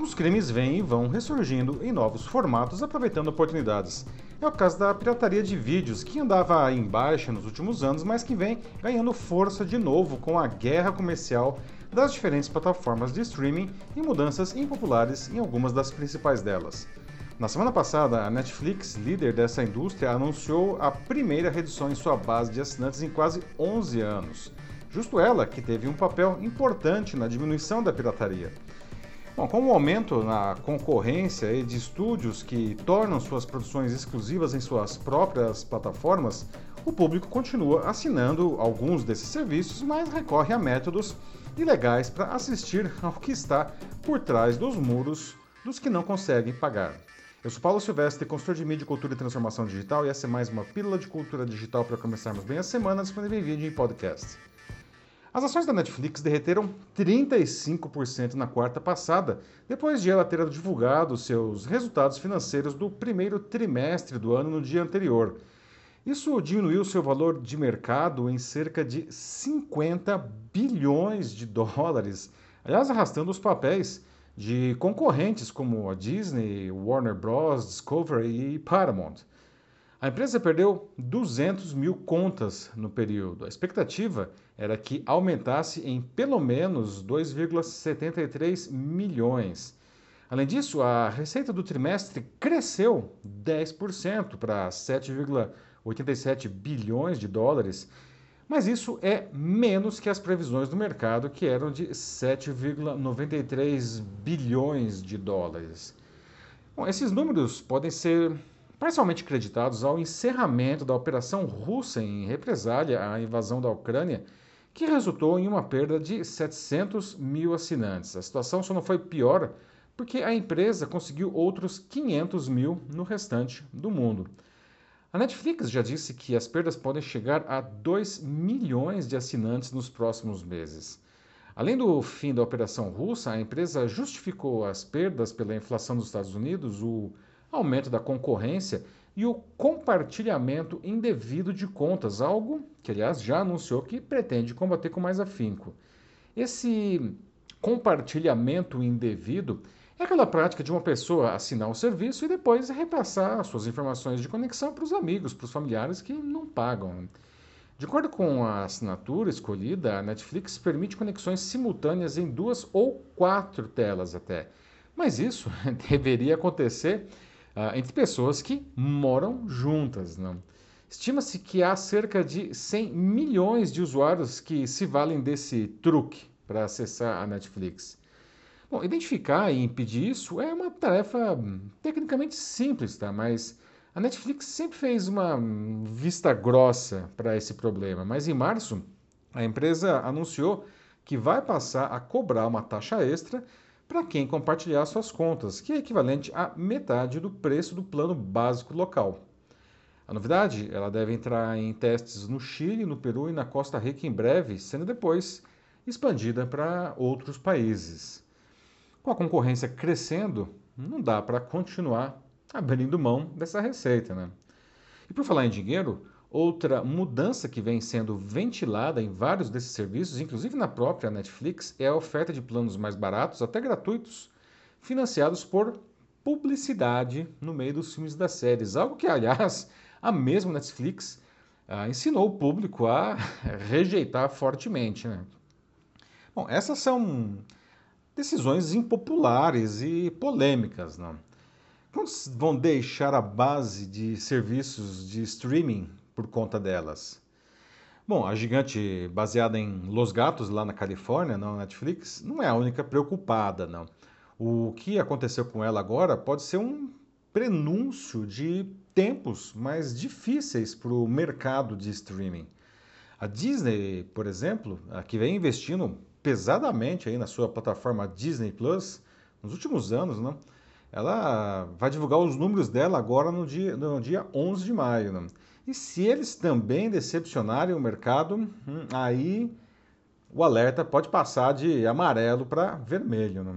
alguns crimes vêm e vão ressurgindo em novos formatos, aproveitando oportunidades. É o caso da pirataria de vídeos, que andava em baixa nos últimos anos, mas que vem ganhando força de novo com a guerra comercial das diferentes plataformas de streaming e mudanças impopulares em algumas das principais delas. Na semana passada, a Netflix, líder dessa indústria, anunciou a primeira redução em sua base de assinantes em quase 11 anos. Justo ela que teve um papel importante na diminuição da pirataria. Bom, com o aumento na concorrência e de estúdios que tornam suas produções exclusivas em suas próprias plataformas, o público continua assinando alguns desses serviços, mas recorre a métodos ilegais para assistir ao que está por trás dos muros dos que não conseguem pagar. Eu sou Paulo Silvestre, consultor de mídia, cultura e transformação digital, e essa é mais uma pílula de cultura digital para começarmos bem a semana, disponível em vídeo e podcast. As ações da Netflix derreteram 35% na quarta passada, depois de ela ter divulgado seus resultados financeiros do primeiro trimestre do ano no dia anterior. Isso diminuiu seu valor de mercado em cerca de 50 bilhões de dólares, aliás, arrastando os papéis de concorrentes como a Disney, Warner Bros., Discovery e Paramount. A empresa perdeu 200 mil contas no período. A expectativa era que aumentasse em pelo menos 2,73 milhões. Além disso, a receita do trimestre cresceu 10% para 7,87 bilhões de dólares, mas isso é menos que as previsões do mercado, que eram de 7,93 bilhões de dólares. Bom, esses números podem ser parcialmente creditados ao encerramento da operação russa em represália à invasão da Ucrânia, que resultou em uma perda de 700 mil assinantes. A situação só não foi pior porque a empresa conseguiu outros 500 mil no restante do mundo. A Netflix já disse que as perdas podem chegar a 2 milhões de assinantes nos próximos meses. Além do fim da operação russa, a empresa justificou as perdas pela inflação dos Estados Unidos, o aumento da concorrência e o compartilhamento indevido de contas, algo que, aliás, já anunciou que pretende combater com mais afinco. Esse compartilhamento indevido é aquela prática de uma pessoa assinar o serviço e depois repassar suas informações de conexão para os amigos, para os familiares que não pagam. De acordo com a assinatura escolhida, a Netflix permite conexões simultâneas em duas ou quatro telas até. Mas isso deveria acontecer uh, entre pessoas que moram juntas. Né? Estima-se que há cerca de 100 milhões de usuários que se valem desse truque para acessar a Netflix. Bom, identificar e impedir isso é uma tarefa hum, tecnicamente simples, tá? Mas a Netflix sempre fez uma hum, vista grossa para esse problema. Mas em março, a empresa anunciou que vai passar a cobrar uma taxa extra para quem compartilhar suas contas, que é equivalente a metade do preço do plano básico local. A novidade, ela deve entrar em testes no Chile, no Peru e na Costa Rica em breve, sendo depois expandida para outros países. Com a concorrência crescendo, não dá para continuar abrindo mão dessa receita, né? E por falar em dinheiro, Outra mudança que vem sendo ventilada em vários desses serviços, inclusive na própria Netflix, é a oferta de planos mais baratos, até gratuitos, financiados por publicidade no meio dos filmes das séries. Algo que, aliás, a mesma Netflix ah, ensinou o público a rejeitar fortemente. Né? Bom, essas são decisões impopulares e polêmicas. Não? Quando vão deixar a base de serviços de streaming por conta delas. Bom, a gigante baseada em Los Gatos, lá na Califórnia, na Netflix, não é a única preocupada, não. O que aconteceu com ela agora pode ser um prenúncio de tempos mais difíceis para o mercado de streaming. A Disney, por exemplo, que vem investindo pesadamente aí na sua plataforma Disney Plus nos últimos anos, não? ela vai divulgar os números dela agora no dia, no dia 11 de maio. Não? E se eles também decepcionarem o mercado, hum, aí o alerta pode passar de amarelo para vermelho. Né?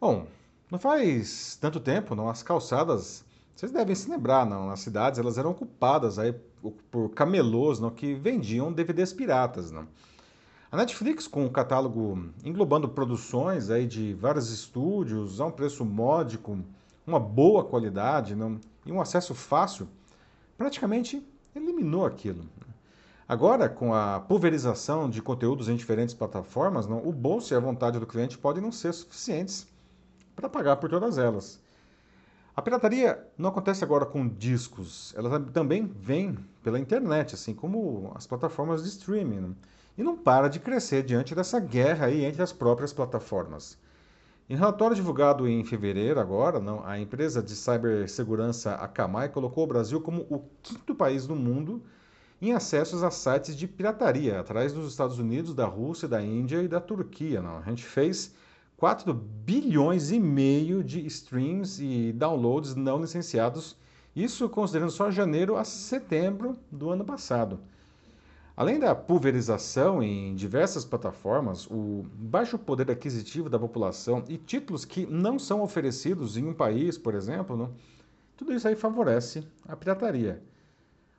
Bom, não faz tanto tempo, não, as calçadas, vocês devem se lembrar, não, as cidades elas eram ocupadas aí por camelôs não, que vendiam DVDs piratas. Não. A Netflix, com um catálogo englobando produções aí de vários estúdios a um preço módico, uma boa qualidade não, e um acesso fácil, praticamente eliminou aquilo. Agora, com a pulverização de conteúdos em diferentes plataformas, não, o bolso e a vontade do cliente podem não ser suficientes para pagar por todas elas. A pirataria não acontece agora com discos, ela também vem pela internet, assim como as plataformas de streaming, né? e não para de crescer diante dessa guerra aí entre as próprias plataformas. Em relatório divulgado em fevereiro, agora, não, a empresa de cibersegurança Akamai colocou o Brasil como o quinto país do mundo em acessos a sites de pirataria, atrás dos Estados Unidos, da Rússia, da Índia e da Turquia. Não. A gente fez 4 bilhões e meio de streams e downloads não licenciados, isso considerando só janeiro a setembro do ano passado. Além da pulverização em diversas plataformas, o baixo poder aquisitivo da população e títulos que não são oferecidos em um país, por exemplo, não, tudo isso aí favorece a pirataria.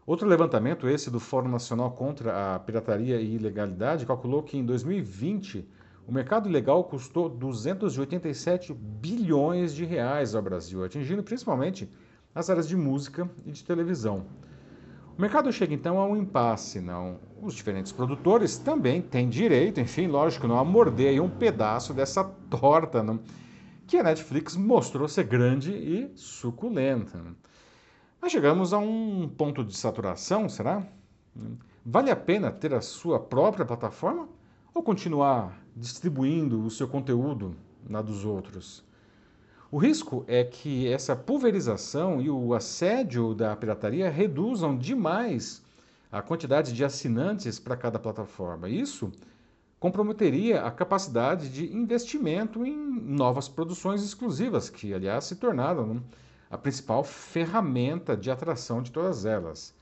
Outro levantamento, esse do Fórum Nacional contra a Pirataria e Ilegalidade, calculou que em 2020 o mercado ilegal custou 287 bilhões de reais ao Brasil, atingindo principalmente as áreas de música e de televisão. O mercado chega então a um impasse, não? Os diferentes produtores também têm direito, enfim, lógico, não a morder um pedaço dessa torta, não? que a Netflix mostrou ser grande e suculenta. Mas chegamos a um ponto de saturação, será? Vale a pena ter a sua própria plataforma ou continuar distribuindo o seu conteúdo na dos outros? O risco é que essa pulverização e o assédio da pirataria reduzam demais a quantidade de assinantes para cada plataforma. Isso comprometeria a capacidade de investimento em novas produções exclusivas, que, aliás, se tornaram né, a principal ferramenta de atração de todas elas.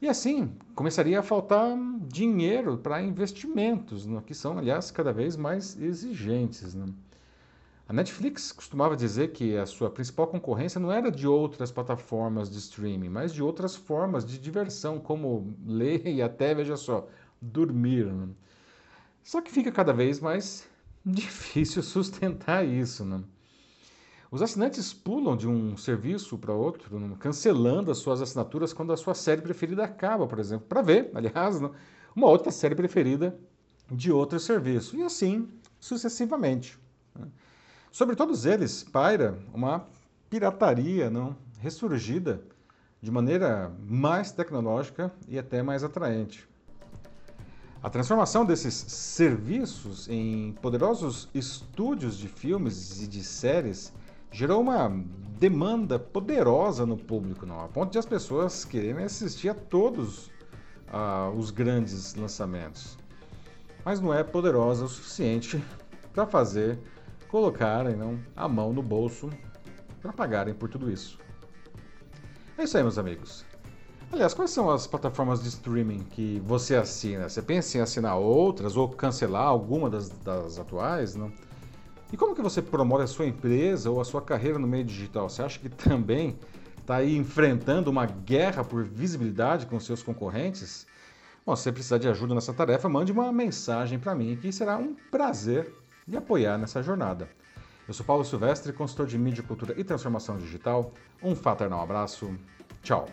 E assim, começaria a faltar dinheiro para investimentos, que são, aliás, cada vez mais exigentes. Né? A Netflix costumava dizer que a sua principal concorrência não era de outras plataformas de streaming, mas de outras formas de diversão, como ler e até, veja só, dormir. Né? Só que fica cada vez mais difícil sustentar isso. Né? Os assinantes pulam de um serviço para outro, cancelando as suas assinaturas quando a sua série preferida acaba, por exemplo, para ver, aliás, uma outra série preferida de outro serviço, e assim sucessivamente. Sobre todos eles paira uma pirataria não ressurgida de maneira mais tecnológica e até mais atraente. A transformação desses serviços em poderosos estúdios de filmes e de séries gerou uma demanda poderosa no público, não, a ponto de as pessoas quererem assistir a todos os grandes lançamentos. Mas não é poderosa o suficiente para fazer colocarem não, a mão no bolso para pagarem por tudo isso. É isso aí, meus amigos. Aliás, quais são as plataformas de streaming que você assina? Você pensa em assinar outras ou cancelar alguma das, das atuais? Não? E como que você promove a sua empresa ou a sua carreira no meio digital? Você acha que também está aí enfrentando uma guerra por visibilidade com seus concorrentes? Bom, se você precisar de ajuda nessa tarefa, mande uma mensagem para mim que será um prazer lhe apoiar nessa jornada. Eu sou Paulo Silvestre, consultor de mídia, cultura e transformação digital. Um fraternal abraço. Tchau.